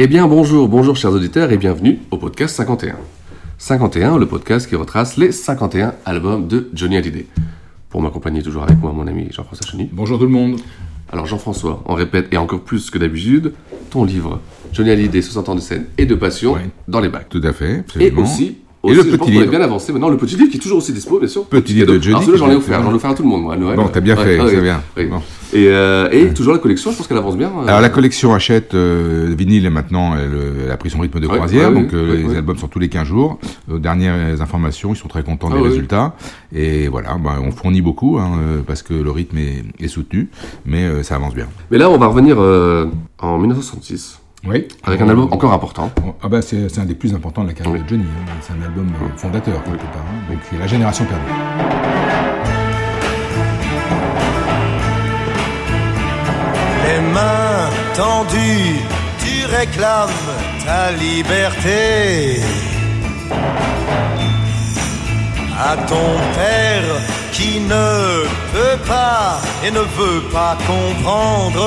Eh bien bonjour, bonjour chers auditeurs et bienvenue au podcast 51. 51, le podcast qui retrace les 51 albums de Johnny Hallyday. Pour m'accompagner toujours avec moi mon ami Jean-François Cheny. Bonjour tout le monde. Alors Jean-François, on répète et encore plus que d'habitude, ton livre Johnny Hallyday 60 ans de scène et de passion Ouais. dans les bacs. Tout à fait. Et absolument. aussi, Et le je petit pense qu'on est livre. bien avancé maintenant, le petit livre qui est toujours aussi dispo, bien sûr. Petit livre de Johnny Alors celui-là, j'en ai offert, j'en ai offert à tout le monde moi à Noël. Bon, t'as bien Ouais, fait, ouais, c'est ouais. bien. Oui. Bon. Et, euh, et toujours la collection, je pense qu'elle avance bien. euh. Alors la collection achète euh, vinyle et maintenant elle, elle a pris son rythme de croisière, donc euh, les albums sont tous les 15 jours. Dernières informations, ils sont très contents Ah, des résultats. Et voilà, ben, on fournit beaucoup hein, parce que le rythme est, est soutenu, mais ça avance bien. Mais là, on va revenir en 1966 Oui. avec un album encore important. Ah bah c'est c'est un des plus importants de la carrière Oui. de Johnny. hein. C'est un album euh, fondateur quelque part. hein. Donc c'est la génération perdue. Les mains tendues, tu réclames ta liberté. À ton père qui ne peut pas et ne veut pas comprendre.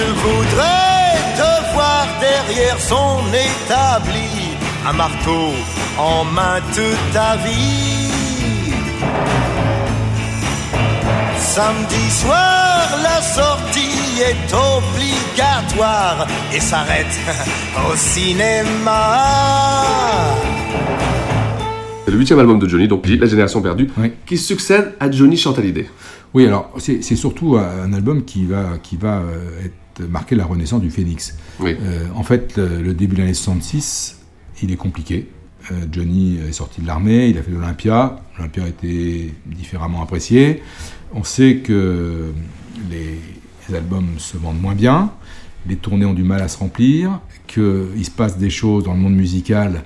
Il voudrait te voir derrière son établi, un marteau en main toute ta vie. Samedi soir, la sortie est obligatoire et s'arrête au cinéma. C'est le huitième album de Johnny, donc La Génération Perdue, Oui. qui succède à Johnny chante Hallyday. Oui, alors c'est c'est surtout un album qui va, qui va euh, être marquer la renaissance du Phoenix. Oui. Euh, en fait, le, le début de l'année 66, il est compliqué. Euh, Johnny est sorti de l'armée, il a fait l'Olympia. L'Olympia a été différemment apprécié. On sait que les, les albums se vendent moins bien, les tournées ont du mal à se remplir, qu'il se passe des choses dans le monde musical.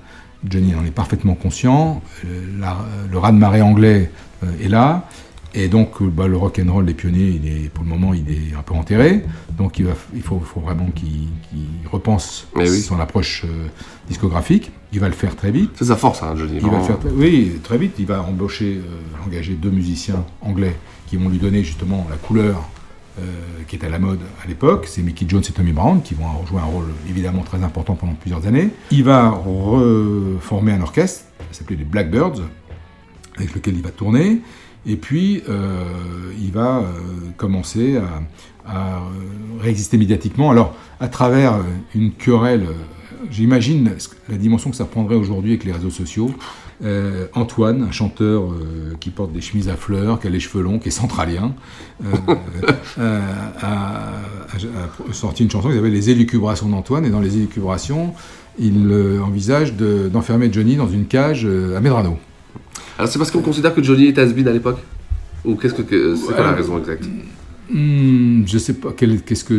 Johnny en est parfaitement conscient. Euh, la- le raz-de-marée anglais est là. Et donc, bah, le rock and roll des pionniers, il est, pour le moment, il est un peu enterré. Donc, il, va, il faut, faut vraiment qu'il repense Eh oui. son approche euh, discographique. Il va le faire très vite. C'est sa force, hein, Johnny. Il va le faire très, oui, très vite. Il va embaucher, euh, engager deux musiciens anglais qui vont lui donner justement la couleur euh, qui est à la mode à l'époque. C'est Mickey Jones et Tommy Brown qui vont jouer un rôle évidemment très important pendant plusieurs années. Il va reformer un orchestre, qui s'appelait les Blackbirds, avec lequel il va tourner. Et puis, euh, il va euh, commencer à, à, euh, réexister médiatiquement. Alors, à travers une querelle, j'imagine la dimension que ça prendrait aujourd'hui avec les réseaux sociaux. Euh, Antoine, un chanteur qui porte des chemises à fleurs, qui a les cheveux longs, qui est centralien, a, sorti une chanson qui s'appelle Les élucubrations d'Antoine. Et dans les élucubrations, il envisage de- d'enfermer Johnny dans une cage à Medrano. Alors, c'est parce qu'on considère que Johnny était has à l'époque Ou qu'est-ce que. que- c'est quoi la raison exacte Hmm, je sais pas qu'est-ce que,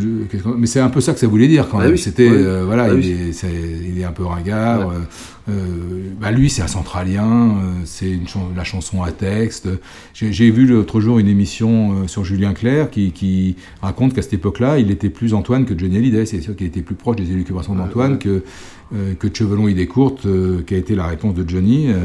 mais c'est un peu ça que ça voulait dire quand Ah même. oui, C'était oui. euh, voilà, Ah il, oui. est, il est un peu ringard. Ouais. euh, bah lui, c'est un centralien. euh, c'est chan- la chanson à texte. J'ai, vu l'autre jour une émission euh, sur Julien Clerc qui, qui raconte qu'à cette époque-là, il était plus Antoine que Johnny Hallyday. C'est sûr qu'il était plus proche des élucubrations d'Antoine que euh, que de Chevelon idée courte, euh, qui a été la réponse de Johnny, euh,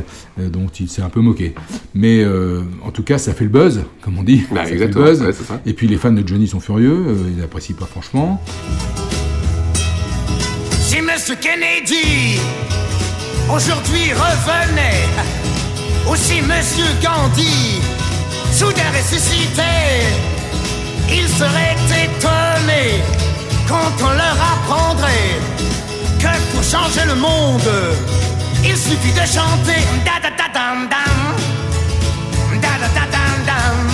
euh, dont il s'est un peu moqué. Mais euh, en tout cas, ça fait le buzz, comme on dit. Bah, Ça fait le exactement, buzz. ouais, c'est ça. Et puis les fans de Johnny sont furieux, euh, ils n'apprécient pas franchement. Si Monsieur Kennedy aujourd'hui revenait, ou si Monsieur Gandhi soudain ressuscitait, il serait étonné quand on leur apprendrait que pour changer le monde, il suffit de chanter da da da dam dam, da da da dam dam,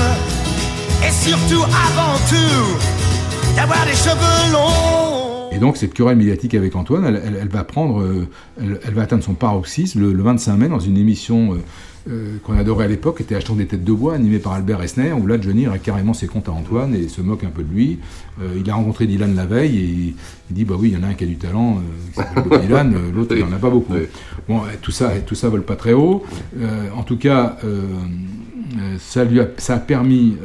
et surtout avant tout d'avoir des cheveux longs. Et donc cette querelle médiatique avec Antoine, elle, elle- elle va prendre, euh, elle, elle va atteindre son paroxysme le, le 25 mai dans une émission euh, euh, qu'on adorait à l'époque, qui était Achetant des têtes de bois, animée par Albert Esner, où là Johnny règle carrément ses comptes à Antoine et se moque un peu de lui. Euh, il a rencontré Dylan la veille et il, il dit bah oui, il y en a un qui a du talent, euh, qui Dylan, l'autre il n'en a pas beaucoup. Bon, tout ça, tout ça vole pas très haut. En tout cas, ça lui a, ça a permis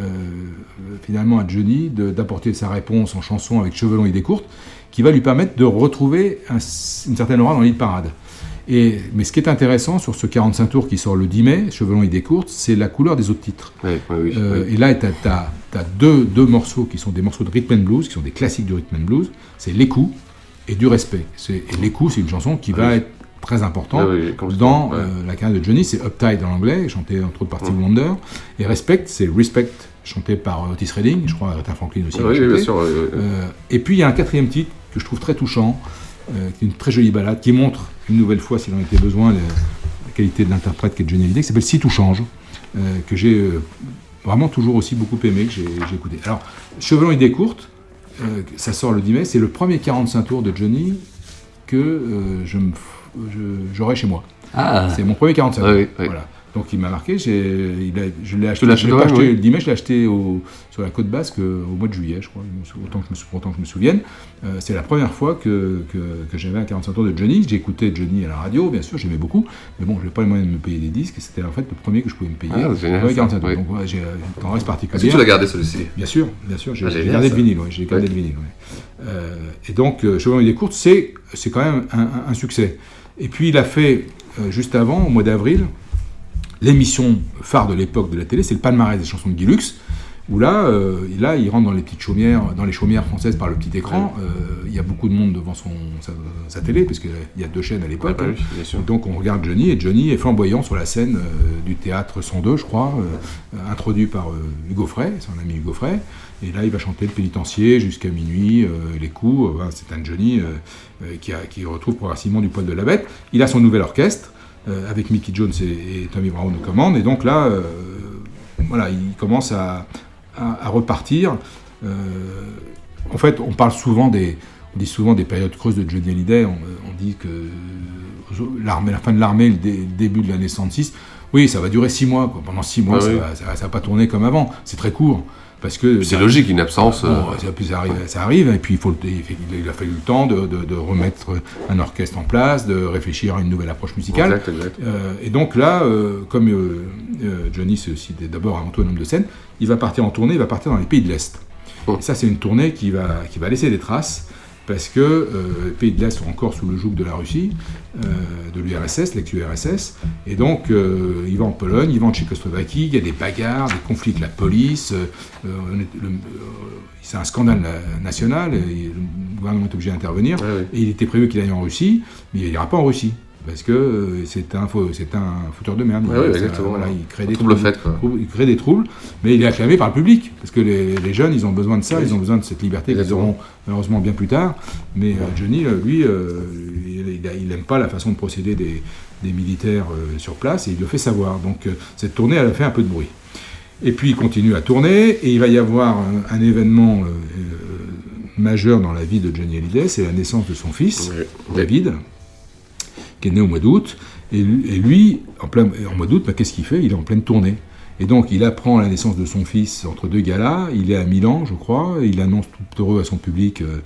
finalement à Johnny d'apporter sa réponse en chanson avec cheveux longs et idées courtes, qui va lui permettre de retrouver un- une certaine aura dans l'île parade. Et, mais ce qui est intéressant sur ce 45 tours qui sort le 10 mai, et idées courtes, c'est la couleur des autres titres. Euh, Et là, tu as, deux, deux morceaux qui sont des morceaux de rhythm and blues, qui sont des classiques du rhythm and blues. C'est Les coups et Du respect. Et Les coups, c'est une chanson qui va être très importante Ah dans euh, la carrière de Johnny. C'est Uptight en anglais, chanté entre autres par Steve Wonder. Et Respect, c'est Respect, chanté par Otis Redding, je crois Aretha Franklin aussi. Oui, bien sûr, oui, oui, oui. Euh, et puis il y a un quatrième titre que je trouve très touchant, euh, qui est une très jolie balade, qui montre une nouvelle fois, s'il en était besoin, la, la qualité de l'interprète qu'est Johnny Hallyday, qui s'appelle Si tout change, euh, que j'ai euh, vraiment toujours aussi beaucoup aimé, que j'ai écouté. Alors, Cheveux longs, idées courtes, euh, ça sort le 10 mai, c'est le premier 45 tours de Johnny que euh, je je- j'aurai chez moi. Ah. C'est mon premier 45 Ah tours. oui, oui. Voilà. Donc il m'a marqué, j'ai- il a- je l'ai acheté, l'as je l'ai acheté pas toi-même, acheté oui. le 10 mai, je l'ai acheté au- sur la côte basque euh, au mois de juillet, je crois, autant que je me, sou- autant que je me souvienne. Euh, c'est la première fois que, que, que j'avais un 45 tours de Johnny. Écouté Johnny à la radio, bien sûr, j'aimais beaucoup, mais bon, je n'avais pas les moyens de me payer des disques, c'était en fait le premier que je pouvais me payer. Ah, génial, le premier ça, 45 tours. oui. Donc ouais, j'ai euh, une tendresse particulière. Est-ce que tu l'as gardé, celui-ci Bien sûr, bien sûr, j'ai Ah, gardé le vinyle, ouais, j'ai gardé le vinyle. Euh, et donc, euh, longs, idées courtes, c'est quand même un, un- un succès. Et puis il a fait, euh, juste avant, au mois d'avril, l'émission phare de l'époque de la télé, c'est le palmarès des chansons de Guy Lux, où là, euh, là, il rentre dans les petites chaumières, dans les chaumières françaises par le petit écran. Euh, il y a beaucoup de monde devant son, sa, sa télé, parce qu'il y a deux chaînes à l'époque. Bah oui. Donc on regarde Johnny, et Johnny est flamboyant sur la scène euh, du théâtre 102, je crois, introduit par Hugo Frey, son ami Hugo Frey. Et là, il va chanter le pénitencier jusqu'à minuit, les coups. c'est un Johnny qui, a- qui retrouve progressivement du poil de la bête. Il a son nouvel orchestre, euh, avec Mickey Jones et, Tommy Brown aux commandes. Et donc là, euh, voilà, il commence à, repartir. Euh, en fait, on parle souvent des, on dit souvent des périodes creuses de Johnny Hallyday. On, dit que la fin de l'armée, le dé- début de l'année 66, oui, ça va durer six mois. quoi. Pendant six mois, Ah ça, oui. va, ça va- ça va pas tourner comme avant. C'est très court. Parce que C'est logique, une absence. Bon, euh, ça, arrive, ça arrive, et puis il, faut, il a fallu le temps de, de- de remettre un orchestre en place, de réfléchir à une nouvelle approche musicale. Exact, exact. Euh, et donc là, euh, comme Johnny, c'est aussi d'abord avant tout un homme de scène, il va partir en tournée, il va partir dans les pays de l'Est. Et ça, c'est une tournée qui va, qui va laisser des traces, parce que euh, les pays de l'Est sont encore sous le joug de la Russie, euh, de l'URSS, l'ex-URSS, et donc euh, il va en Pologne, il va en Tchécoslovaquie, il y a des bagarres, des conflits avec la police, c'est un scandale na- national, et le gouvernement est obligé d'intervenir, et il était prévu qu'il aille en Russie, mais il n'ira pas en Russie. Parce que euh, c'est un, c'est un fouteur de merde. Ouais, exactement. voilà, il crée des trouble troubles. fait, quoi. Il crée des troubles, mais il est acclamé par le public. Parce que les, les jeunes, ils ont besoin de ça, Oui. ils ont besoin de cette liberté qu'ils auront malheureusement bien plus tard. Mais euh, Johnny, euh, lui, euh, il n'aime pas la façon de procéder des, des militaires euh, sur place et il le fait savoir. Donc euh, cette tournée, elle a fait un peu de bruit. Et puis il continue à tourner et il va y avoir un, un événement majeur dans la vie de Johnny Hallyday, c'est la naissance de son fils, David, qui est né au mois d'août. Et, lui- en mois d'août, bah, qu'est-ce qu'il fait? Il est en pleine tournée. Et donc, il apprend la naissance de son fils entre deux galas. Il est à Milan, je crois. Il annonce tout heureux à son public euh,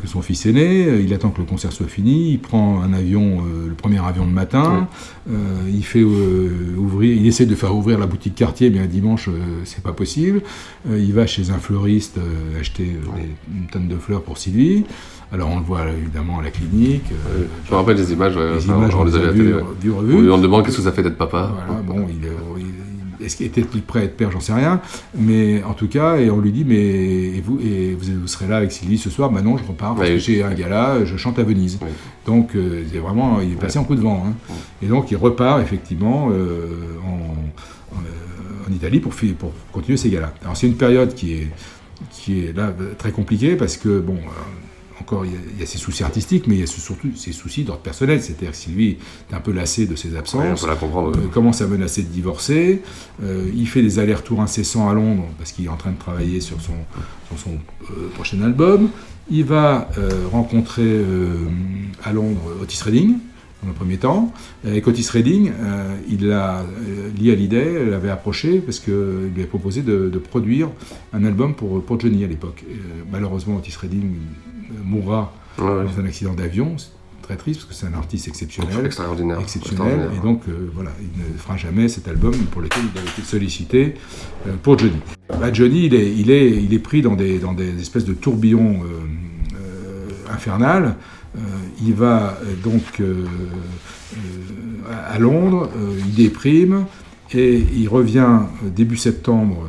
que son fils est né. Il attend que le concert soit fini. Il prend un avion, euh, le premier avion de matin. Euh, il fait euh, ouvrir, il essaie de faire ouvrir la boutique quartier, mais un dimanche, euh, c'est pas possible. Euh, il va chez un fleuriste euh, acheter euh, des- une tonne de fleurs pour Sylvie. Alors on le voit évidemment à la clinique. euh, Je me rappelle des images, ouais, les enfin, images, on les a vues à la télé. ouais. on me demande qu'est-ce que ça fait d'être papa? Voilà, bon, il, euh, il- est-ce qu'il était-il prêt à être père J'en sais rien. Mais en tout cas, et on lui dit, mais et vous, et vous, vous serez là avec Sylvie ce soir Bah non, je repars parce Ouais. que j'ai un gala, je chante à Venise. Donc, euh, c'est vraiment, il est passé en coup de vent. hein. Et donc, il repart effectivement euh, en, en, euh, en Italie pour, continuer ses galas. Alors, c'est une période qui est, qui est là très compliquée parce que, bon, euh, encore, il y, a, il y a ses soucis artistiques, mais il y a surtout ses soucis d'ordre personnel. C'est-à-dire que Sylvie est un peu lassée de ses absences. Ouais, on peut la comprendre. Euh, commence à menacer de divorcer. Euh, il fait des allers-retours incessants à Londres parce qu'il est en train de travailler sur son, sur son euh, prochain album. Il va euh, rencontrer à Londres Otis Redding dans le premier temps. Avec Otis Redding, euh, il l'a euh, lié à l'idée, l'avait approché parce qu'il lui avait proposé de, de produire un album pour, pour Johnny à l'époque. Euh, malheureusement, Otis Redding euh, mourra Ouais, ouais. dans un accident d'avion. C'est très triste parce que c'est un artiste exceptionnel. Extraordinaire. Exceptionnel. Extraordinaire. Et donc, euh, voilà, il ne fera jamais cet album pour lequel il a été sollicité euh, pour Johnny. Bah, Johnny, il est, il, est, il est pris dans des, dans des espèces de tourbillons euh, euh, infernales. Euh, il va euh, donc euh, euh, à Londres, euh, il déprime et il revient euh, début septembre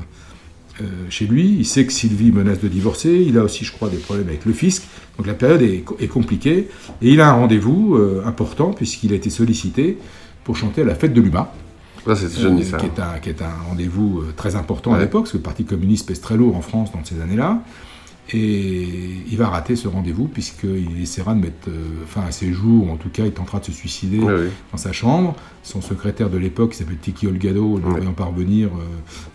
euh, chez lui. Il sait que Sylvie menace de divorcer. Il a aussi, je crois, des problèmes avec le fisc. Donc la période est, est compliquée. Et il a un rendez-vous euh, important puisqu'il a été sollicité pour chanter à la fête de l'UMA. C'est ça. Qui est un, qui est un rendez-vous euh, très important à l'époque, parce que le Parti communiste pèse très lourd en France dans ces années-là. Et il va rater ce rendez-vous puisqu'il essaiera de mettre euh, fin à ses jours, ou en tout cas il tentera de se suicider Oui, oui. dans sa chambre. Son secrétaire de l'époque, qui s'appelle Tiki Olgado, le voyant parvenir, euh,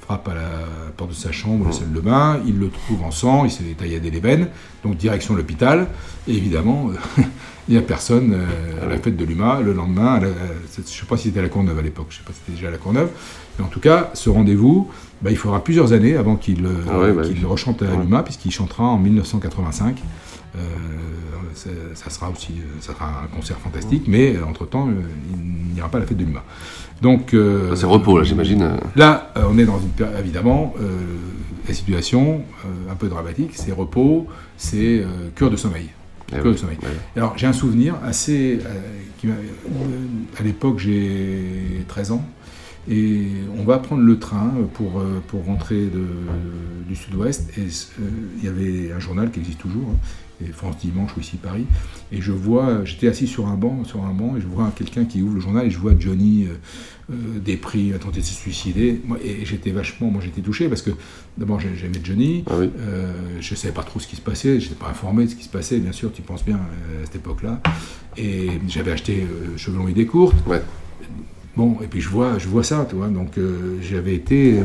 frappe à la porte de sa chambre, la salle de bain. Il le trouve en sang, il s'est tailladé les veines, donc direction l'hôpital. Et évidemment, il n'y a personne euh, à la fête de l'UMA le lendemain. la- je ne sais pas si c'était à la Courneuve à l'époque, je ne sais pas si c'était déjà à la Courneuve. Mais en tout cas, ce rendez-vous, bah, il faudra plusieurs années avant qu'il euh, Ah ouais, bah oui. rechante à Ouais. l'UMA, puisqu'il chantera en 1985. Euh, ça, ça sera aussi ça sera un concert fantastique, mais entre-temps, il n'ira pas à la fête de l'UMA. Donc, euh, C'est repos, là, j'imagine. Là, on est dans une période, évidemment, euh, la situation un peu dramatique, c'est repos, c'est cure de sommeil. Eh oui, sommeil. ouais. Alors, j'ai un souvenir assez. euh, qui euh, à l'époque, j'ai 13 ans. Et on va prendre le train pour, euh, pour rentrer de- du sud-ouest. Et euh, il y avait un journal qui existe toujours, hein, et France Dimanche ou ici Paris. Et je vois, j'étais assis sur un banc, sur un banc, et je vois quelqu'un qui ouvre le journal, et je vois Johnny euh, euh, dépris, a tenté de se suicider. Moi, et j'étais vachement, moi j'étais touché parce que d'abord j'ai- j'aimais Johnny, Ah oui. euh, je savais pas trop ce qui se passait, je n'étais pas informé de ce qui se passait, bien sûr, tu penses bien euh, à cette époque-là. Et j'avais acheté euh, Cheveux longs idées courtes. Ouais. Bon, et puis je vois, je vois ça, tu vois, donc euh, j'avais été,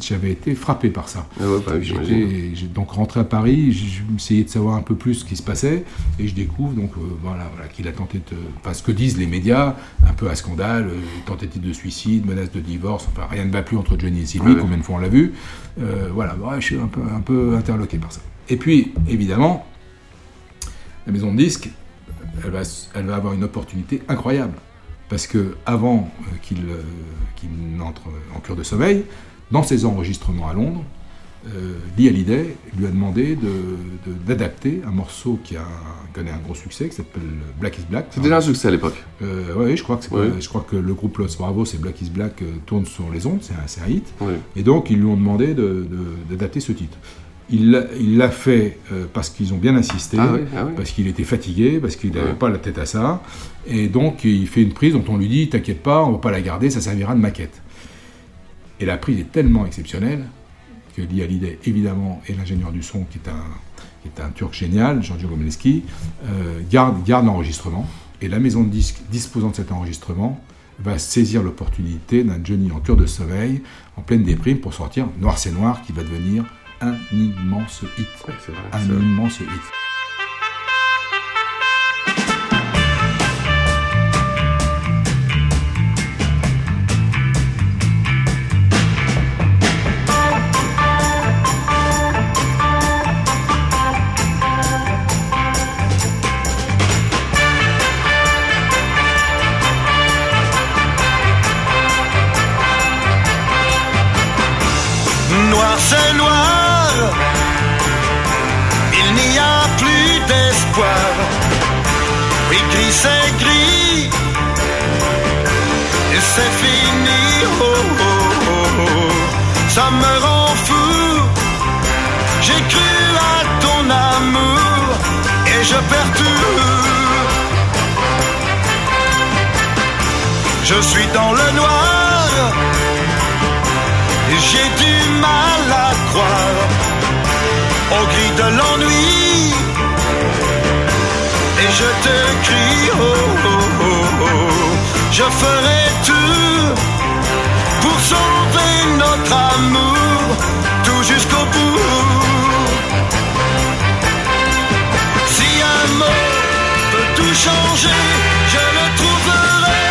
j'avais été frappé par ça. Ah ouais, bah j'ai donc rentré à Paris, essayé de savoir un peu plus ce qui se passait, et je découvre donc euh, voilà, voilà, qu'il a tenté de, enfin ce que disent les médias, un peu à scandale, euh, tentative de suicide, menace de divorce, enfin rien ne va plus entre Johnny et Sylvie, Ouais. combien de fois on l'a vu, voilà, je suis un peu, un peu interloqué par ça. Et puis évidemment, la maison de disques, elle va, elle va avoir une opportunité incroyable. Parce que avant euh, qu'il euh, qu'il n'entre en cure de sommeil, dans ses enregistrements à Londres, euh, Lee Hallyday lui a demandé de- de- d'adapter un morceau qui a connaît un gros succès, qui s'appelle Black is Black. C'est déjà un succès à l'époque. Euh, oui, je crois que c'est Oui. pas- je crois que le groupe Los Bravo, c'est Black is Black, tourne sur les ondes, c'est un, un hit. Oui. Et donc ils lui ont demandé de- de- d'adapter ce titre. Il l'a- fait euh, parce qu'ils ont bien insisté, Ah oui, ah oui. parce qu'il était fatigué, parce qu'il n'avait Ouais. pas la tête à ça. Et donc il fait une prise dont on lui dit T'inquiète pas, on va pas la garder, ça servira de maquette. Et la prise est tellement exceptionnelle que Lee Hallyday, évidemment, et l'ingénieur du son, qui est un, qui est un turc génial, Giorgio Gomeleski, euh, garde, garde l'enregistrement. Et la maison de disques disposant de cet enregistrement va saisir l'opportunité d'un Johnny en cure de sommeil, en pleine déprime, pour sortir Noir c'est Noir, qui va devenir un immense hit. c'est vrai, un immense hit. Gris c'est gris, et c'est fini. Oh, oh, oh, oh. Ça me rend fou. J'ai cru à ton amour et je perds tout. Je suis dans le noir. J'ai du mal à croire au gris de l'ennui. je te crie. Je ferai tout pour sauver notre amour, tout jusqu'au bout. Si un mot peut tout changer, je le trouverai.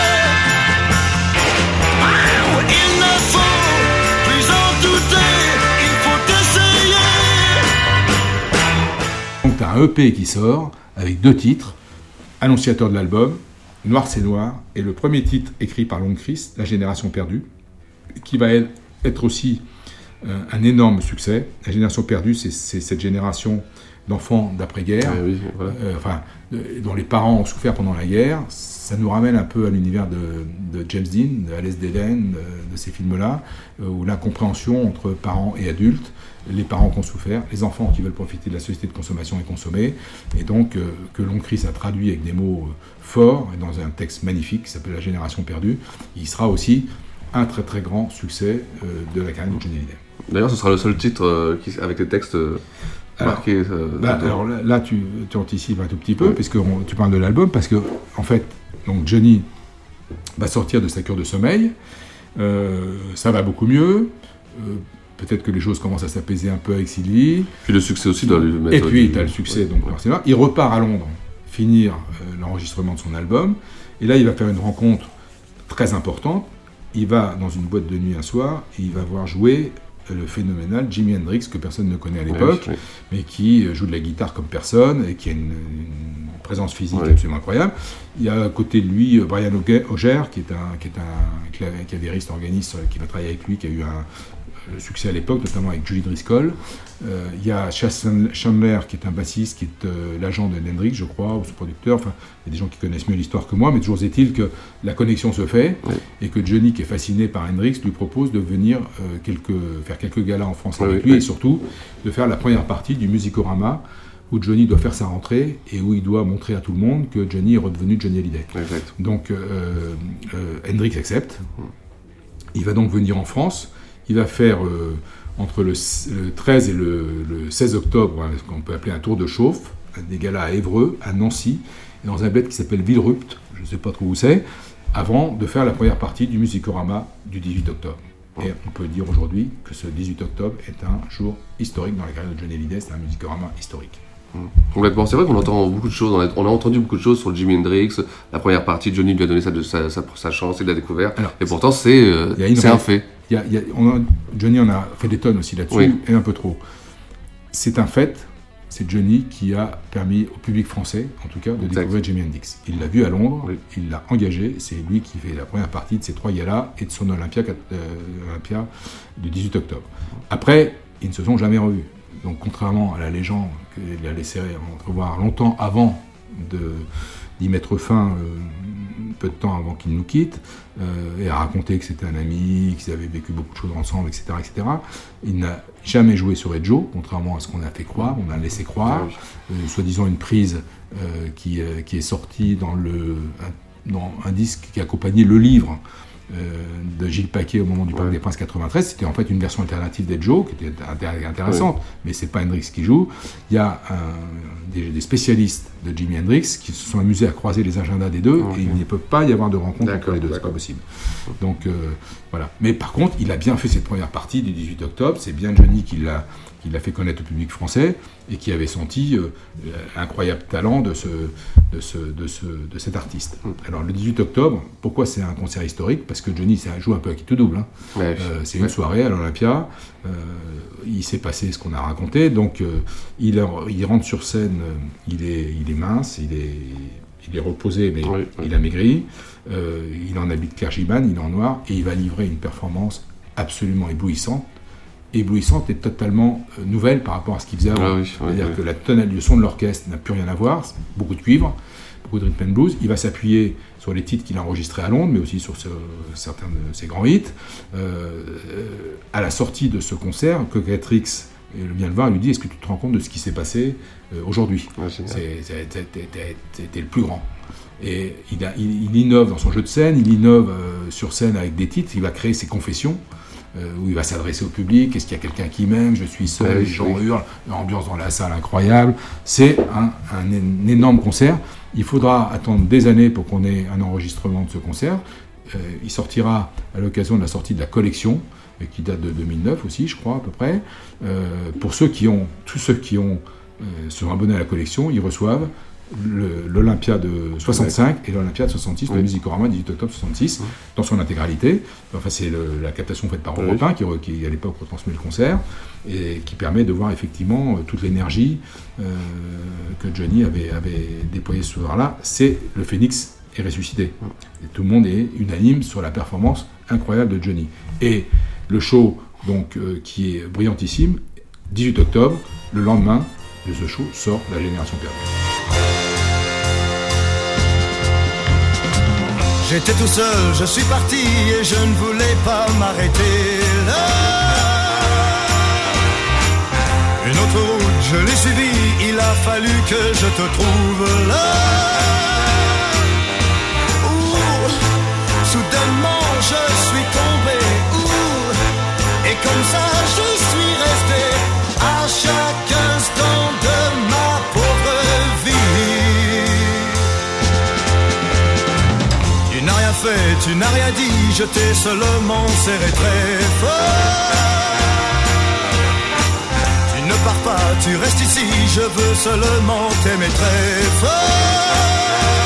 Il ne faut plus en douter, il faut essayer. Donc tu as un EP qui sort avec deux titres, annonciateur de l'album, Noir c'est Noir, et le premier titre écrit par Long Chris, La Génération Perdue, qui va être aussi euh, un énorme succès. La Génération Perdue, c'est cette génération d'enfants d'après-guerre, oui, euh, enfin, dont les parents ont souffert pendant la guerre. Ça nous ramène un peu à l'univers de, de James Dean, de Alice Deden, de, ces films-là, euh, où l'incompréhension entre parents et adultes, les parents qui ont souffert, les enfants qui veulent profiter de la société de consommation et consommer, et donc euh, que Long Chris a traduit avec des mots euh, forts et dans un texte magnifique qui s'appelle La Génération Perdue. Il sera aussi un très très grand succès de la carrière de Johnny Hallyday. D'ailleurs, ce sera le seul titre qui- avec les textes Alors, marqués. euh, Bah, alors là, là, tu, tu anticipes un tout petit peu, puisque on- tu parles de l'album, parce que, en fait, donc Johnny va sortir de sa cure de sommeil, ça va beaucoup mieux, euh, peut-être que les choses commencent à s'apaiser un peu avec Sylvie. Puis le succès aussi doit lui mettre Et puis, tu as le succès, donc. Il repart à Londres, finir euh, l'enregistrement de son album, et là, il va faire une rencontre très importante. Il va dans une boîte de nuit un soir, et il va voir jouer euh, le phénoménal Jimi Hendrix, que personne ne connaît à l'époque, oui. mais qui joue de la guitare comme personne, et qui a une, une présence physique Oui. absolument incroyable. Il y a à côté de lui euh, Brian Auger- qui est un, qui est un organiste qui va travailler avec lui, qui a eu un le succès à l'époque, notamment avec Julie Driscoll. Euh, il y a Chas Chandler, qui est un bassiste, qui est euh, l'agent de Hendrix, je crois, ou son producteur. Enfin, il y a des gens qui connaissent mieux l'histoire que moi, mais toujours est-il que la connexion se fait et que Johnny, qui est fasciné par Hendrix, lui propose de venir euh, quelques, faire quelques galas en France Oui, avec lui oui. et surtout de faire la première partie du Musicorama où Johnny doit faire sa rentrée et où il doit montrer à tout le monde que Johnny est redevenu Johnny Hallyday. Exact. Donc euh, euh, Hendrix accepte. Il va donc venir en France. Il va faire euh, entre le, le 13 et le, le 16 octobre hein, ce qu'on peut appeler un tour de chauffe, des galas à Évreux, à Nancy, et dans un bled qui s'appelle Villerupt, je ne sais pas trop où c'est, avant de faire la première partie du Musicorama du 18 octobre. Et on peut dire aujourd'hui que ce 18 octobre est un jour historique dans la carrière de Johnny Hallyday, c'est un Musicorama historique. Complètement. C'est vrai qu'on entend beaucoup de choses. On a, on a entendu beaucoup de choses sur Jimi Hendrix. La première partie, Johnny lui a donné sa, sa, sa, sa chance, il l'a découvert. et pourtant, c'est euh, un fait. y a- il y a- on a- Johnny en a fait des tonnes aussi là-dessus, Oui. et un peu trop. C'est un fait, c'est Johnny qui a permis au public français, en tout cas, de découvrir Jimi Hendrix. Il l'a vu à Londres, il l'a engagé, c'est lui qui fait la première partie de ces trois galas et de son Olympia, euh, Olympia du 18 octobre. Après, ils ne se sont jamais revus. Donc, contrairement à la légende qu'il a laissé entrevoir longtemps avant d'y mettre fin, euh, peu de temps avant qu'il nous quitte, euh, et à raconter que c'était un ami, qu'ils avaient vécu beaucoup de choses ensemble, etc. etc. Il n'a jamais joué sur Ed Joe, contrairement à ce qu'on a fait croire, on a laissé croire, euh, soi-disant une prise euh, qui, qui est sortie dans, le, un, dans un disque qui accompagnait le livre de Gilles Paquet au moment du Parc des Princes 93. C'était en fait une version alternative d'Ed Joe qui était intér- intéressante, mais c'est pas Hendrix qui joue. Il y a un- des, des spécialistes de Jimi Hendrix qui se sont amusés à croiser les agendas des deux et il ne peut pas y avoir de rencontre entre les deux, c'est pas possible. Donc euh, voilà. Mais par contre, il a bien fait cette première partie du 18 octobre. C'est bien Johnny qui l'a qui l'a fait connaître au public français et qui avait senti euh, l'incroyable talent de, ce, de, ce, de, ce, de cet artiste. Alors le 18 octobre, pourquoi c'est un concert historique? Parce que Johnny ça joue un peu à qui tout double. hein. Ouais. Euh, c'est Ouais. une soirée à l'Olympia. euh, il s'est passé ce qu'on a raconté. Donc il, en- il rentre sur scène, il est, il est mince, il est, il est reposé, mais il a maigri. Il en habit de clergyman, il est en noir, et il va livrer une performance absolument éblouissante. Éblouissante et totalement euh, nouvelle par rapport à ce qu'il faisait avant. Ah oui, C'est-à-dire oui. que la tonalité, le son de l'orchestre n'a plus rien à voir, beaucoup de cuivre, beaucoup de rhythm and blues. Il va s'appuyer sur les titres qu'il a enregistrés à Londres, mais aussi sur ce- certains de ses grands hits. Euh, euh, à la sortie de ce concert, Cocatrix vient le voir et lui dit Est-ce que tu te rends compte de ce qui s'est passé euh, aujourd'hui? T'es- T'es le plus grand. Et il, a- il- il innove dans son jeu de scène, il innove euh, sur scène avec des titres, il va créer ses confessions euh, où il va s'adresser au public. Est-ce qu'il y a quelqu'un qui m'aime Je suis seul, Ah les gens oui. hurlent, l'ambiance dans la salle incroyable. C'est un, un é- un énorme concert. Il faudra attendre des années pour qu'on ait un enregistrement de ce concert. Euh, il sortira à l'occasion de la sortie de la collection, euh, qui date de 2009 aussi, je crois, à peu près. Euh, pour ceux qui ont, tous ceux qui ont, euh, sont abonnés à la collection, ils reçoivent l'Olympia de 65 et l'Olympia de 66, le. Musicorama 18 octobre 66, dans son intégralité. Enfin, c'est la captation faite par. Europe 1 qui, à l'époque, retransmet le concert et qui permet de voir effectivement euh, toute l'énergie euh, que Johnny avait, avait déployée ce soir-là. C'est le phénix est ressuscité. Et tout le monde est unanime sur la performance incroyable de Johnny. Et le show, donc, euh, qui est brillantissime, 18 octobre, le lendemain de ce show sort La Génération Perdue. J'étais tout seul, je suis parti et je ne voulais pas m'arrêter là. Une autre route, je l'ai suivie, il a fallu que je te trouve là. Ouh, soudainement je suis tombé, et comme ça je suis resté à chaque tu n'as rien dit, je t'ai seulement serré très fort. Tu ne pars pas, tu restes ici, je veux seulement t'aimer très fort.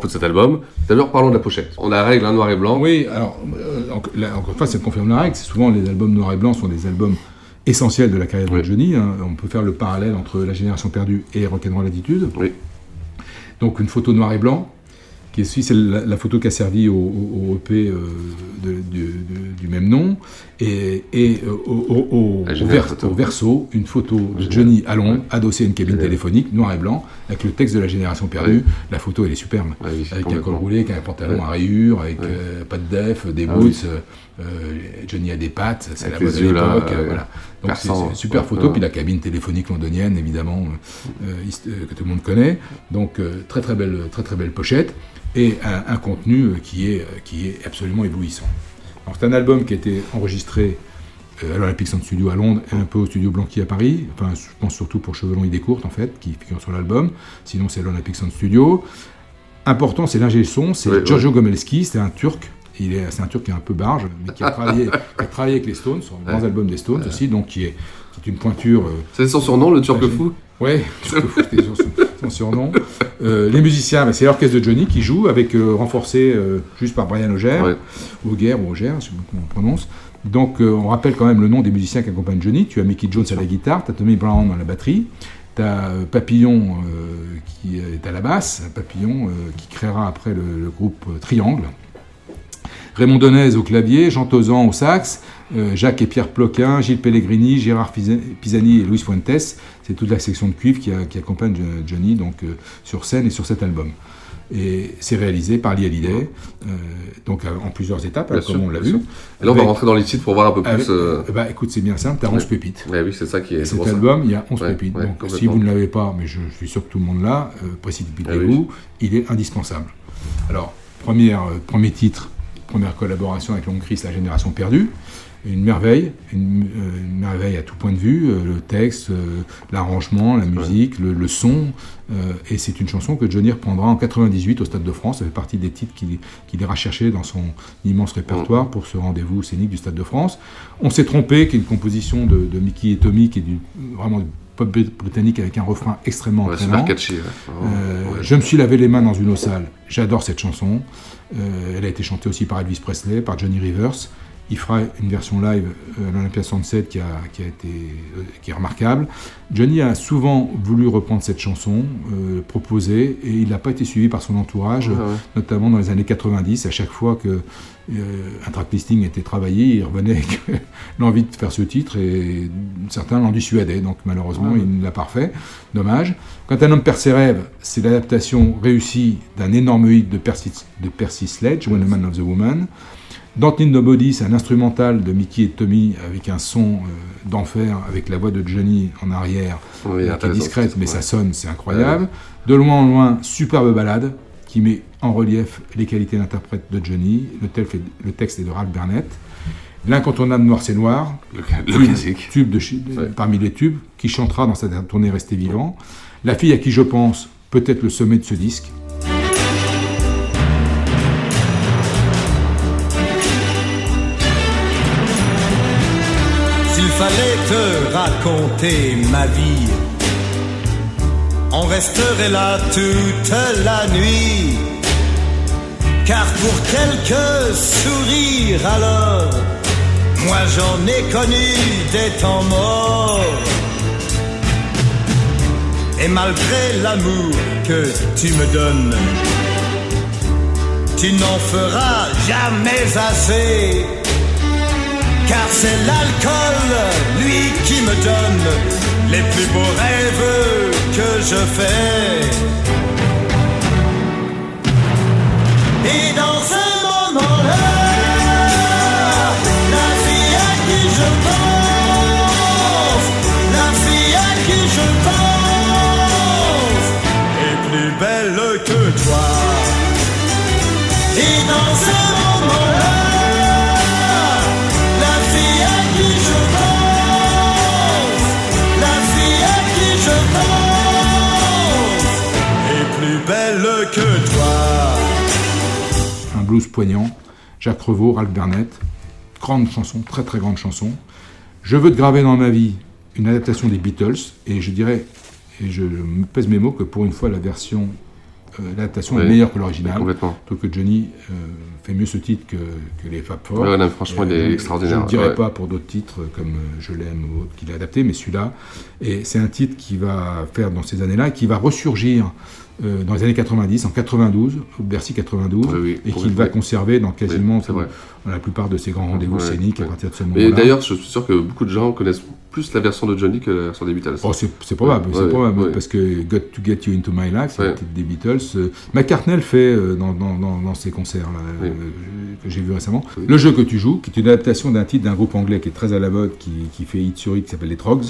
Peu de cet album. D'abord, parlons de la pochette. On a règle un noir et blanc. Oui, alors, euh, là, encore une fois, ça confirme la règle. C'est souvent les albums noir et blanc sont des albums essentiels de la carrière de Johnny. hein. On peut faire le parallèle entre La Génération Perdue et Rock'n'Roll Attitude. Oui. Donc une photo noir et blanc, qui est c'est la, la photo qui a servi au, au- au EP euh, de- du- même nom, et, et euh, au, au- verso, une photo de Génial. Johnny à Londres, adossée à une cabine téléphonique, noir et blanc, avec le texte de La Génération Perdue. Oui. La photo, elle est superbe. Ouais, avec un col roulé, avec un pantalon à rayures, avec euh, pas de def, des Ah boots. oui. Euh, Johnny a des pattes, c'est la mode là, l'époque. euh, voilà. Donc c'est une super Ouais, photo, ouais. puis la cabine téléphonique londonienne, évidemment, euh, que tout le monde connaît. Donc très très belle, très très belle pochette et un, un contenu qui est, qui est absolument éblouissant. C'est un album qui a été enregistré à l'Olympic Sound Studio à Londres et un peu au studio Blanqui à Paris. Enfin, je pense surtout pour Chevelon Idées Courtes, en fait, qui figure sur l'album. Sinon, c'est l'Olympic Sound Studio. Important, c'est l'ingé son, c'est Giorgio Gomelski, c'est un Turc. Il est, c'est un Turc qui est un peu barge, mais qui a travaillé, qui a travaillé avec les Stones, sur grands Ouais. albums des Stones aussi, donc qui est, qui est une pointure. euh, C'est son surnom, le Turc fou Ouais, Turc fou, c'était son, son surnom. Euh, les musiciens, bah, c'est l'orchestre de Johnny qui joue, avec euh, renforcé juste par Brian Auger, Ouais. Auger ou Auger, je sais pas comment on prononce. Donc on rappelle quand même le nom des musiciens qui accompagnent Johnny. Tu as Mickey Jones à la guitare, tu as Tommy Brown à la batterie, tu as Papillon euh, qui est à la basse, Papillon euh, qui créera après le, le groupe Triangle. Raymond Donez au clavier, Jean Tozan au sax, euh, Jacques et Pierre Ploquin, Gilles Pellegrini, Gérard Pisa- Pisani et Luis Fuentes. C'est toute la section de cuivre qui, a- qui accompagne Jo- Johnny donc, euh, sur scène et sur cet album. Et c'est réalisé par Lee Hallyday, euh, donc euh, en plusieurs étapes, Bien hein, comme sûr, on l'a vu. Et là, on va rentrer dans les titres pour voir un peu plus. avec- euh, eh ben, écoute, c'est bien simple, tu as 11 ouais. pépites. Ouais, oui, c'est ça qui est. Cet ça. album, il y a 11 Ouais, pépites. Donc, si vous ne l'avez pas, mais je suis sûr que tout le monde l'a, euh, précipitez-vous, il est indispensable. Alors, première, premier titre, première collaboration avec Long Chris, La Génération Perdue. Une merveille, une, euh, une merveille à tout point de vue, euh, le texte, euh, l'arrangement, la musique, le, le son. et c'est une chanson que Johnny reprendra en 98 au Stade de France. Ça fait partie des titres qu'il ira chercher dans son immense répertoire pour ce rendez-vous scénique du Stade de France. On s'est trompé, qui est une composition de, de Mickey et Tommy, qui est du, vraiment du pop britannique avec un refrain extrêmement Ouais, entraînant. catchy. ouais. Euh, ouais. Je me suis lavé les mains dans une eau sale. J'adore cette chanson. Euh, elle a été chantée aussi par Elvis Presley, par Johnny Rivers. Il fera une version live euh, à l'Olympia 67 qui a, qui a été, euh, qui est remarquable. Johnny a souvent voulu reprendre cette chanson, euh, proposée, et il n'a pas été suivi par son entourage, ouais. notamment dans les années 90. À chaque fois que un track listing était travaillé, il revenait avec l'envie de faire ce titre et certains l'en dissuadaient, donc malheureusement il ne l'a pas fait, dommage. Quand un homme perd ses rêves, c'est l'adaptation réussie d'un énorme hit de Percy, de Percy Sledge, When a Man of the Woman. Don't Need Nobody, c'est un instrumental de Mickey et Tommy avec un son euh, d'enfer, avec la voix de Johnny en arrière, Oui, euh, qui est discrète, mais ouais. ça sonne, c'est incroyable. De loin en loin, superbe balade qui met en relief les qualités d'interprète de Johnny. Le, texte est- le texte est de Ralph Burnett. L'incontournable Noir c'est Noir, Le, le tube, classique. tube de chi- parmi les tubes, qui chantera dans sa tournée Resté vivant. La fille à qui je pense, peut-être le sommet de ce disque. S'il fallait te raconter ma vie, on resterait là toute la nuit. Car pour quelques sourires alors, moi j'en ai connu des temps morts. Et malgré l'amour que tu me donnes, tu n'en feras jamais assez. Car c'est l'alcool, lui, qui me donne les plus beaux rêves que je fais. Blues poignant. Jacques Revaux, Ralph Burnett, grande chanson, très très grande chanson. Je veux te graver dans ma vie une adaptation des Beatles, et je dirais, et je me pèse mes mots, que pour une fois la version, euh, l'adaptation est meilleure que l'original. complètement. Donc que Johnny euh, fait mieux ce titre que, que les Fab Four. Ouais, non, franchement, il est Euh, extraordinaire, Je ne dirais ouais. pas pour d'autres titres comme Je l'aime ou qu'il a adapté, mais celui-là, et c'est un titre qui va faire dans ces années-là, qui va ressurgir euh, dans les années 90, en 92, au Bercy 92, Oui, oui, et qu'il va conserver dans quasiment Oui, dans la plupart de ses grands rendez-vous scéniques à partir de ce moment-là. d'ailleurs, je suis sûr que beaucoup de gens connaissent plus la version de Johnny que la version des Beatles. Oh, c'est probable, c'est probable, parce que Got to Get You Into My Life, c'est des Beatles. Euh, McCartney fait euh, dans, dans, dans, dans ses concerts là, euh, que j'ai vu récemment. Le jeu que tu joues, qui est une adaptation d'un titre d'un groupe anglais qui est très à la mode, qui, qui fait hit sur hit, qui s'appelle les Trogs.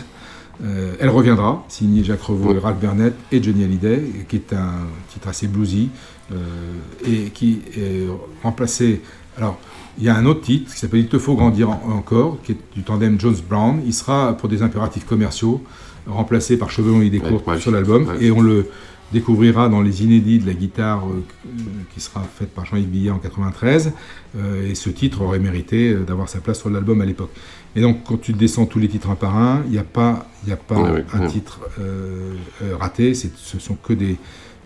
Euh, elle reviendra, signé Jacques Revaux. Ralph Burnett et Johnny Hallyday, qui est un titre assez bluesy euh, et qui est remplacé. Alors, il y a un autre titre qui s'appelle Il te faut grandir en- encore, qui est du tandem Jones-Brown. Il sera, pour des impératifs commerciaux, remplacé par Cheveux longs et des courtes ouais, sur l'album. ouais. Et on le découvrira dans les inédits de la guitare euh, qui sera faite par Jean-Yves Billet en 93. Euh, et ce titre aurait mérité d'avoir sa place sur l'album à l'époque. Et donc, quand tu descends tous les titres un par un, il n'y a pas, y a pas Ouais, ouais, un ouais. titre euh, euh, raté. Ce sont que des,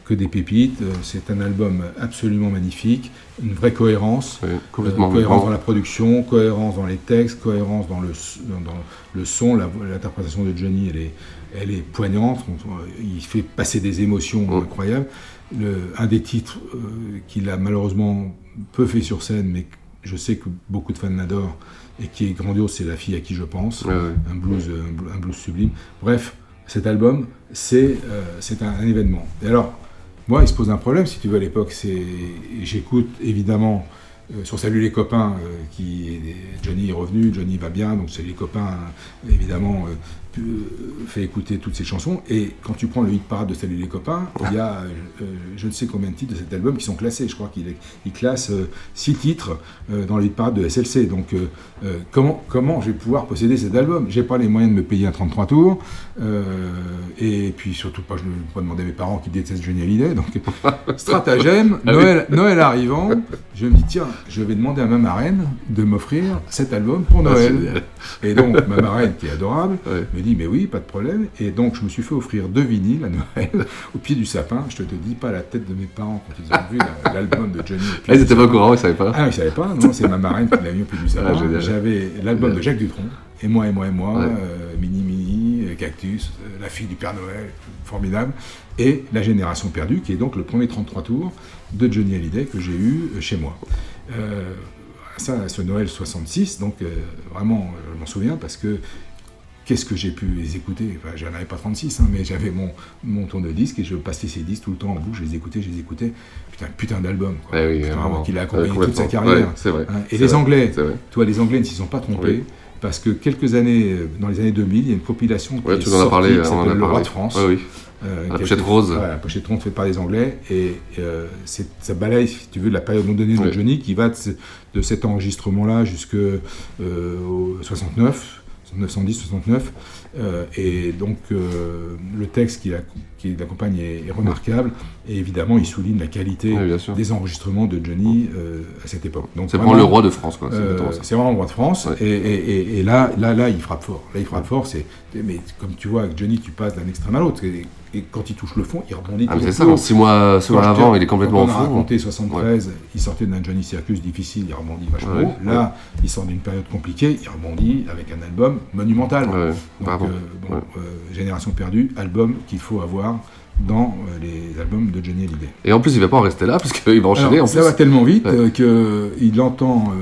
que des pépites. Euh, C'est un album absolument magnifique, une vraie cohérence. Complètement. Euh, cohérence dans la production, cohérence dans les textes, cohérence dans le, dans, dans le son. L'interprétation de Johnny, elle est, elle est poignante. On- il fait passer des émotions Mm. incroyables. Le- un des titres euh, qu'il a malheureusement peu fait sur scène, mais je sais que beaucoup de fans l'adorent et qui est grandiose, c'est La fille à qui je pense. Ouais, ouais. Un, blues, un blues- un blues sublime. Bref, cet album, c'est euh, c'est un, un événement. Et alors, moi, il se pose un problème, si tu veux, à l'époque. c'est J'écoute évidemment euh, sur Salut les copains, euh, qui Johnny est revenu, Johnny va bien, donc Salut les copains, évidemment, fait écouter toutes ces chansons. Et quand tu prends le hit parade de Salut les copains, il y a euh, euh, je ne sais combien de titres de cet album qui sont classés. Je crois qu'il il classe euh, six titres euh, dans le hit parade de SLC. Donc, euh, euh, comment, comment je vais pouvoir posséder cet album? J'ai pas les moyens de me payer un 33 tours. euh, et puis surtout pas, je ne peux pas demander à mes parents qui détestent Johnny Hallyday. Donc, stratagème, Ah. Noël, Noël arrivant, je me dis tiens, je vais demander à ma marraine de m'offrir cet album pour Ah, Noël. et donc ma marraine qui est adorable Ouais. Dit mais oui, pas de problème. Et donc je me suis fait offrir deux vinyles à Noël au pied du sapin. Je te, te dis pas la tête de mes parents quand ils ont vu la- l'album de Johnny. Ah, ils étaient pas au sapin. courant, ils savaient pas. Ah, ils savaient pas. Non, c'est ma marraine qui l'a mis au pied du sapin. Ah, génial. J'avais l'album de Jacques Dutronc. Et moi, et moi, et moi, Ouais. euh, Mini Mini, euh, Cactus, euh, La fille du Père Noël, formidable. Et La Génération perdue, qui est donc le premier 33 tours de Johnny Hallyday que j'ai eu chez moi. Ça, ce Noël 66, donc euh, vraiment, je m'en souviens parce que qu'est-ce que j'ai pu les écouter? Enfin, j'en avais pas 36, hein, mais j'avais mon, mon tourne-disque et je passais ces disques tout le temps en bouche, je les écoutais, je les écoutais. Putain, putain d'album, quoi. Eh oui, Putain, vraiment. qu'il a accompagné Ouais, toute sa carrière. Ouais, c'est vrai. Hein, Et C'est les vrai. Anglais, toi, les Anglais ne s'y sont pas trompés. Oui. Parce que quelques années, euh, dans les années 2000, il y a une compilation qui Ouais, est tu en as sortie, parlé, qui s'appelle Le Roi de France. Ouais, oui. Euh, La pochette été- rose. voilà, la pochette rose faite par des Anglais. Et euh, c'est- ça balaye, si tu veux, la période non donnée de. Johnny qui va de, ce- de cet enregistrement-là jusqu'au euh, 69, 1910, 69. Euh, et donc, euh, le texte qui, qui l'accompagne est, est remarquable. Et évidemment, il souligne la qualité Ouais, sûr. des enregistrements de Johnny euh, à cette époque. Donc, C'est vraiment le roi de France, quoi. C'est euh, c'est vraiment le roi de France. Ouais. Et, et- et- là, là, là, il frappe fort. Là, il frappe fort. C'est, mais comme tu vois, avec Johnny, tu passes d'un extrême à l'autre. Et, et quand il touche le fond, il rebondit. Ah, c'est ça, en six mois, six mois avant, il est complètement a fond. raconté 73, il sortait d'un Johnny Circus difficile, il rebondit vachement Ouais. Là, il sort d'une période compliquée, il rebondit avec un album monumental. Ouais, Donc. Euh, bon, Ouais. euh, Génération perdue, album qu'il faut avoir dans euh, les albums de Johnny Hallyday. Et en plus, il va pas en rester là, parce qu'il va enchaîner. Alors, en ça plus. va tellement vite Ouais. euh, que il entend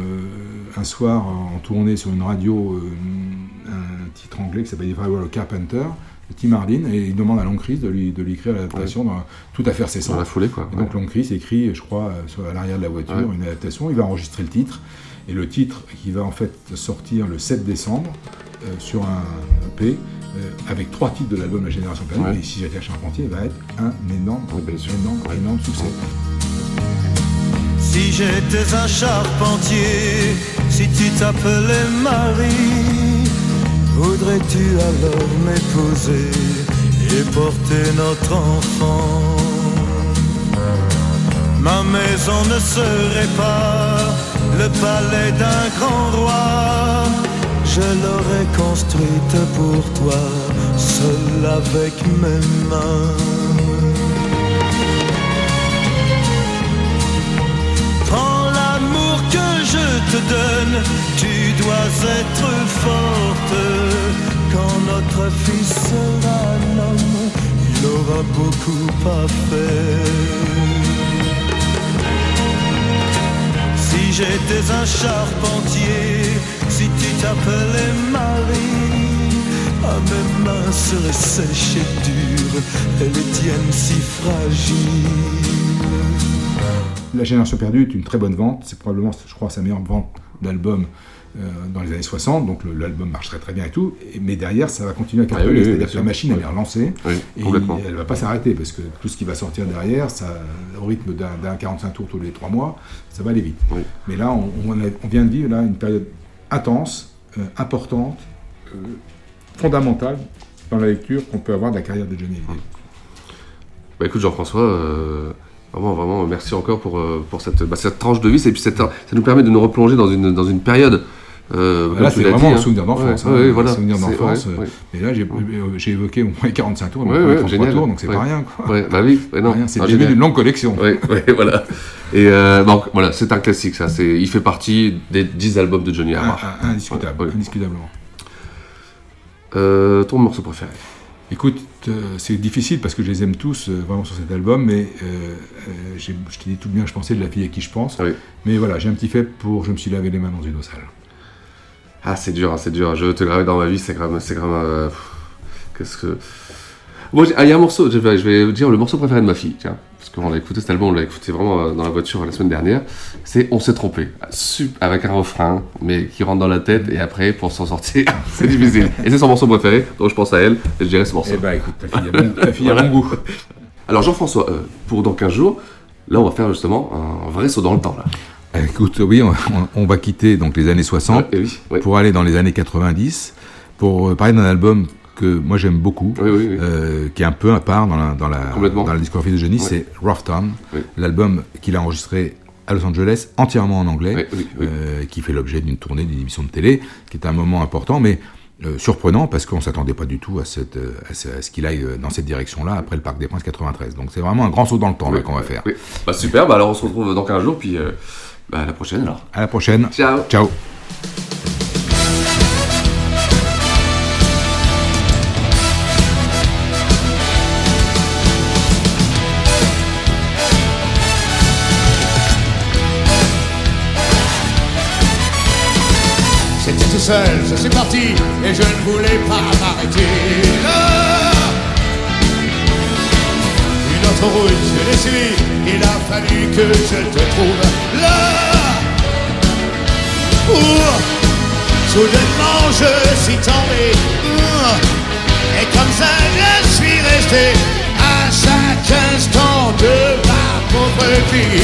un soir en tournée sur une radio un titre anglais qui s'appelle If I Were a Carpenter Tim Hardin et il demande à Long Chris de lui, de lui écrire l'adaptation dans tout à faire ses Dans la foulée, quoi. Et donc Long Chris écrit, je crois, sur à l'arrière de la voiture Ouais. une adaptation. Il va enregistrer le titre et le titre qui va en fait sortir le 7 décembre sur un EP euh, avec trois titres de l'album La Génération Perdue. Ouais. Et si j'étais Charpentier, va être un énorme, Ouais, bien sûr. énorme, Ouais. énorme succès. Si j'étais un charpentier, si tu t'appelais Marie, voudrais-tu alors m'épouser et porter notre enfant? Ma maison ne serait pas le palais d'un grand roi, je l'aurais construite pour toi, seul avec mes mains. Prends l'amour que je te donne, tu dois être forte. Quand notre fils sera un homme, il aura beaucoup à faire. J'étais un charpentier, si tu t'appelais Marie, ah, mes mains seraient sèches et dures, et les tiennes si fragiles. La Génération Perdue est une très bonne vente. C'est probablement, je crois, sa meilleure vente d'album dans les années 60. Donc l'album marche très très bien et tout. Mais derrière, ça va continuer à cartonner. oui, oui, C'est-à-dire que la machine, elle est relancée. Oui, et elle va pas s'arrêter parce que tout ce qui va sortir derrière, ça, au rythme d'un d'un 45 tours tous les 3 mois, ça va aller vite. Oui. Mais là, on, on a- on vient de vivre là, une période intense, euh, importante, euh, fondamentale dans la lecture qu'on peut avoir de la carrière de Johnny Hallyday. Bah écoute Jean-François, euh, vraiment, vraiment merci encore pour, euh, pour cette, bah, cette tranche de vie, et puis cette- ça nous permet de nous replonger dans une, dans une période. Euh, Là, c'est vraiment dit, un hein. souvenir d'enfance. Ouais, hein, ouais, un voilà. souvenir C'est- d'enfance. ouais. Et là, j'ai euh, évoqué au moins 45 tours, ouais, 33 génial. tours, donc c'est pas rien. quoi. Bah oui, c'est Ah, le début d'une longue collection. Voilà. Et euh, donc voilà, c'est un classique, ça. Il fait partie des 10 albums de Johnny Un- un- Indiscutable, indiscutablement. Euh, ton morceau préféré? Écoute, euh, c'est difficile parce que je les aime tous euh, vraiment sur cet album, mais euh, euh, je t'ai dit tout bien je pensais de la fille à qui je pense. Oui. Mais voilà, j'ai un petit fait pour Je me suis lavé les mains dans une eau sale. Ah, c'est dur, hein, c'est dur. Je veux te graver dans ma vie, c'est même. C'est même euh, qu'est-ce que. Bon, ah, il y a un morceau, je vais, je vais dire le morceau préféré de ma fille, tiens. Parce qu'on l'a écouté cet album, on l'a écouté vraiment euh, dans la voiture la semaine dernière. C'est On s'est trompé. Ah, Avec un refrain, mais qui rentre dans la tête, et après, pour s'en sortir, c'est difficile. Et c'est son morceau préféré, donc je pense à elle, et je dirais ce morceau. Eh ben écoute, ta fille a bon, ta fille a Voilà. bon goût. Alors, Jean-François, euh, pour dans 15 jours, là, on va faire justement un vrai saut dans le temps, là. Écoute, oui, on, va quitter donc les années 60 Ouais, et oui, ouais. pour aller dans les années 90 pour euh, parler d'un album que moi j'aime beaucoup, Oui, oui, oui. euh, qui est un peu à part dans la, dans la, dans la discographie de Johnny, c'est Rough Town, l'album qu'il a enregistré à Los Angeles, entièrement en anglais, euh, qui fait l'objet d'une tournée d'une émission de télé, qui est un moment important, mais euh, surprenant parce qu'on s'attendait pas du tout à, cette, euh, à ce, qu'il aille euh, dans cette direction-là après le Parc des Princes 93. Donc c'est vraiment un grand saut dans le temps qu'on va faire. Bah, super, bah, alors on se retrouve dans 15 jours, puis euh, bah, à la prochaine alors. À la prochaine. Ciao Ciao. seul, je suis parti et je ne voulais pas m'arrêter. Je l'ai suivi, il a fallu que je te trouve là. Ouh, soudainement je suis tombé, et comme ça je suis resté à chaque instant de ma pauvre vie.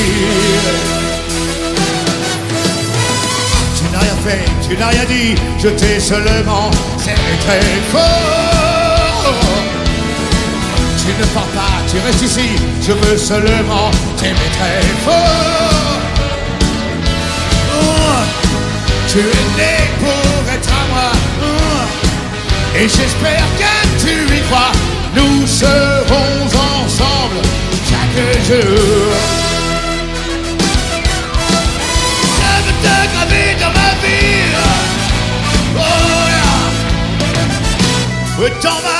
Tu n'as rien fait, tu n'as rien dit, je t'ai seulement serré très fort. Ne pars pas, tu restes ici, je veux seulement t'aimer très fort. Oh, tu es né pour être à moi, oh, et j'espère que tu y crois. Nous serons ensemble chaque jour. Je veux te graver dans ma vie. Oh. Dans ma